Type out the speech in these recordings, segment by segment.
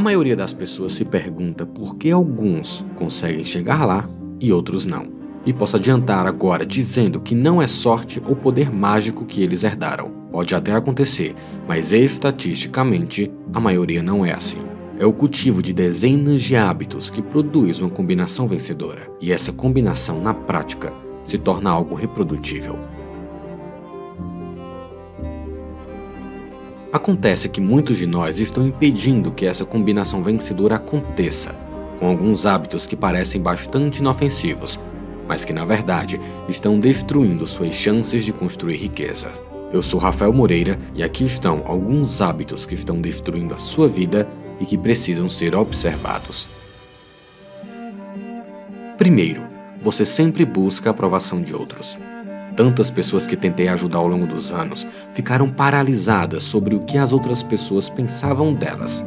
A maioria das pessoas se pergunta por que alguns conseguem chegar lá e outros não. E posso adiantar agora dizendo que não é sorte ou poder mágico que eles herdaram. Pode até acontecer, mas estatisticamente a maioria não é assim. É o cultivo de dezenas de hábitos que produz uma combinação vencedora, e essa combinação na prática se torna algo reprodutível. Acontece que muitos de nós estão impedindo que essa combinação vencedora aconteça, com alguns hábitos que parecem bastante inofensivos, mas que na verdade estão destruindo suas chances de construir riqueza. Eu sou Rafael Moreira e aqui estão alguns hábitos que estão destruindo a sua vida e que precisam ser observados. Primeiro, você sempre busca a aprovação de outros. Tantas pessoas que tentei ajudar ao longo dos anos ficaram paralisadas sobre o que as outras pessoas pensavam delas.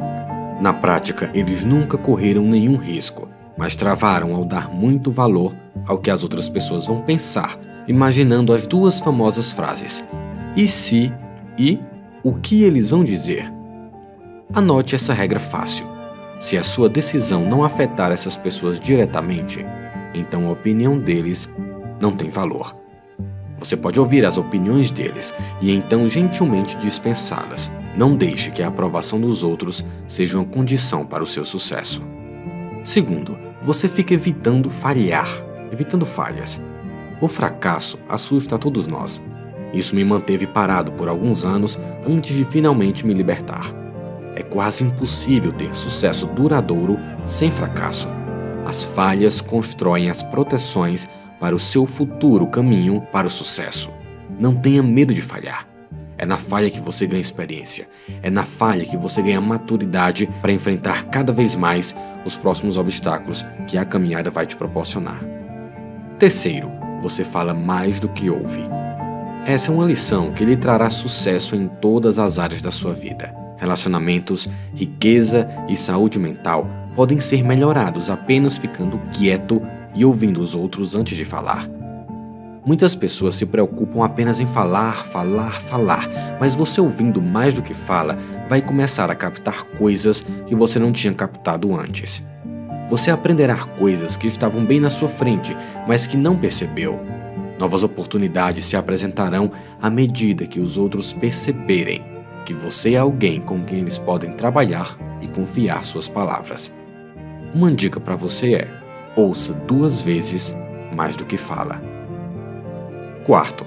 Na prática, eles nunca correram nenhum risco, mas travaram ao dar muito valor ao que as outras pessoas vão pensar, imaginando as duas famosas frases: e se e o que eles vão dizer. Anote essa regra fácil. Se a sua decisão não afetar essas pessoas diretamente, então a opinião deles não tem valor. Você pode ouvir as opiniões deles e então gentilmente dispensá-las. Não deixe que a aprovação dos outros seja uma condição para o seu sucesso. Segundo, você fica evitando falhar, evitando falhas. O fracasso assusta a todos nós. Isso me manteve parado por alguns anos antes de finalmente me libertar. É quase impossível ter sucesso duradouro sem fracasso. As falhas constroem as proteções para o seu futuro caminho para o sucesso. Não tenha medo de falhar. É na falha que você ganha experiência. É na falha que você ganha maturidade para enfrentar cada vez mais os próximos obstáculos que a caminhada vai te proporcionar. Terceiro, você fala mais do que ouve. Essa é uma lição que lhe trará sucesso em todas as áreas da sua vida. Relacionamentos, riqueza e saúde mental podem ser melhorados apenas ficando quieto e ouvindo os outros antes de falar. Muitas pessoas se preocupam apenas em falar, falar, falar, mas você ouvindo mais do que fala vai começar a captar coisas que você não tinha captado antes. Você aprenderá coisas que estavam bem na sua frente, mas que não percebeu. Novas oportunidades se apresentarão à medida que os outros perceberem que você é alguém com quem eles podem trabalhar e confiar suas palavras. Uma dica para você é: ouça duas vezes mais do que fala. Quarto,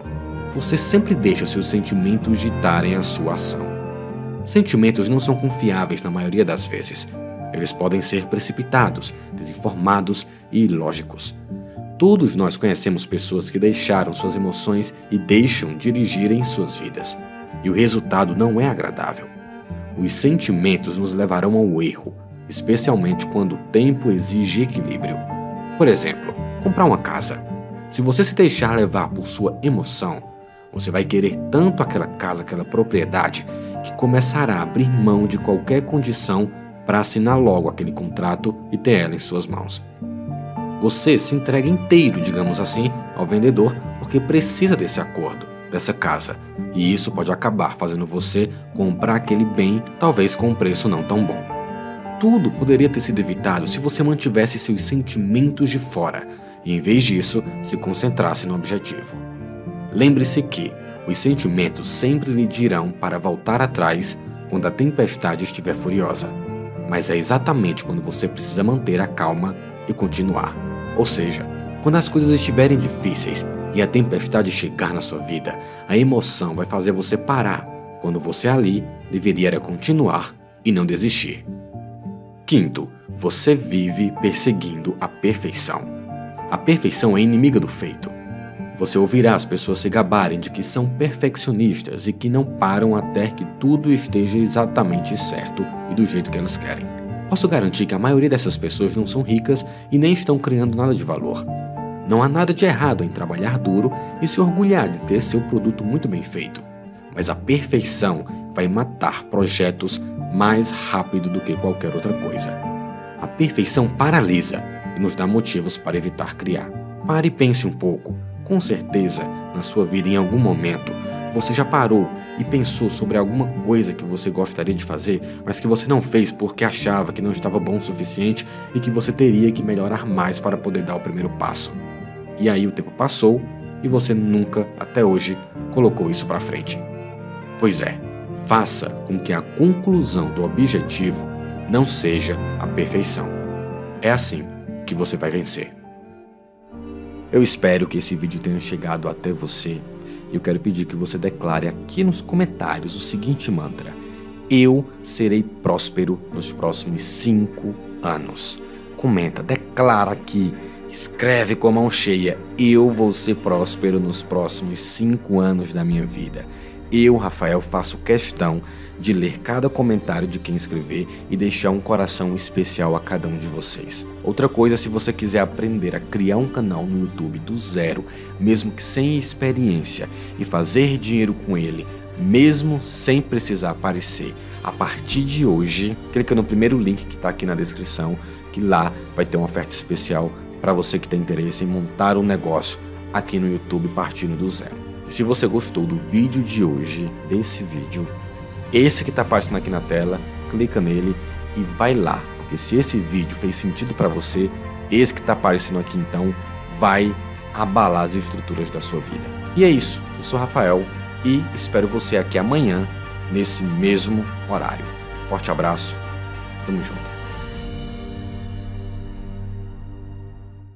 você sempre deixa seus sentimentos ditarem a sua ação. Sentimentos não são confiáveis na maioria das vezes. Eles podem ser precipitados, desinformados e ilógicos. Todos nós conhecemos pessoas que deixaram suas emoções e deixam dirigirem suas vidas. E o resultado não é agradável. Os sentimentos nos levarão ao erro, especialmente quando o tempo exige equilíbrio. Por exemplo, comprar uma casa. Se você se deixar levar por sua emoção, você vai querer tanto aquela casa, aquela propriedade, que começará a abrir mão de qualquer condição para assinar logo aquele contrato e ter ela em suas mãos. Você se entrega inteiro, digamos assim, ao vendedor porque precisa desse acordo, dessa casa, e isso pode acabar fazendo você comprar aquele bem, talvez com um preço não tão bom. Tudo poderia ter sido evitado se você mantivesse seus sentimentos de fora e, em vez disso, se concentrasse no objetivo. Lembre-se que os sentimentos sempre lhe dirão para voltar atrás quando a tempestade estiver furiosa, mas é exatamente quando você precisa manter a calma e continuar. Ou seja, quando as coisas estiverem difíceis e a tempestade chegar na sua vida, a emoção vai fazer você parar, quando você ali deveria continuar e não desistir. Quinto, você vive perseguindo a perfeição. A perfeição é inimiga do feito. Você ouvirá as pessoas se gabarem de que são perfeccionistas e que não param até que tudo esteja exatamente certo e do jeito que elas querem. Posso garantir que a maioria dessas pessoas não são ricas e nem estão criando nada de valor. Não há nada de errado em trabalhar duro e se orgulhar de ter seu produto muito bem feito, mas a perfeição vai matar projetos mais rápido do que qualquer outra coisa. A perfeição paralisa e nos dá motivos para evitar criar. Pare e pense um pouco. Com certeza, na sua vida, em algum momento, você já parou e pensou sobre alguma coisa que você gostaria de fazer, mas que você não fez porque achava que não estava bom o suficiente e que você teria que melhorar mais para poder dar o primeiro passo. E aí o tempo passou e você nunca, até hoje, colocou isso para frente. Pois é, faça com que a conclusão do objetivo não seja a perfeição. É assim que você vai vencer. Eu espero que esse vídeo tenha chegado até você e eu quero pedir que você declare aqui nos comentários o seguinte mantra: Eu serei próspero nos próximos cinco anos. Comenta, declara aqui, escreve com a mão cheia: Eu vou ser próspero nos próximos cinco anos da minha vida. Eu, Rafael, faço questão de ler cada comentário de quem escrever e deixar um coração especial a cada um de vocês. Outra coisa, se você quiser aprender a criar um canal no YouTube do zero, mesmo que sem experiência, e fazer dinheiro com ele, mesmo sem precisar aparecer, a partir de hoje, clica no primeiro link que está aqui na descrição, que lá vai ter uma oferta especial para você que tem interesse em montar um negócio aqui no YouTube partindo do zero. Se você gostou do vídeo de hoje, desse vídeo, esse que está aparecendo aqui na tela, clica nele e vai lá, porque se esse vídeo fez sentido para você, esse que está aparecendo aqui então vai abalar as estruturas da sua vida. E é isso, eu sou Rafael e espero você aqui amanhã nesse mesmo horário. Forte abraço, tamo junto.